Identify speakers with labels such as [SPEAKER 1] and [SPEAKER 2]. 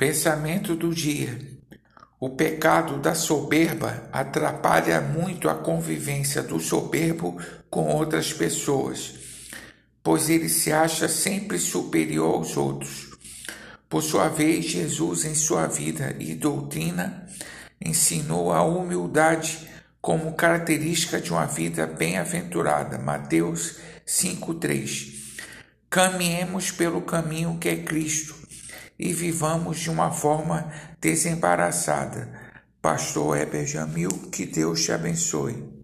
[SPEAKER 1] Pensamento do dia. O pecado da soberba atrapalha muito a convivência do soberbo com outras pessoas, pois ele se acha sempre superior aos outros. Por sua vez, Jesus, em sua vida e doutrina, ensinou a humildade como característica de uma vida bem-aventurada. Mateus 5:3. Caminhemos pelo caminho que é Cristo e vivamos de uma forma desembaraçada. Pastor Heber Jamil, que Deus te abençoe.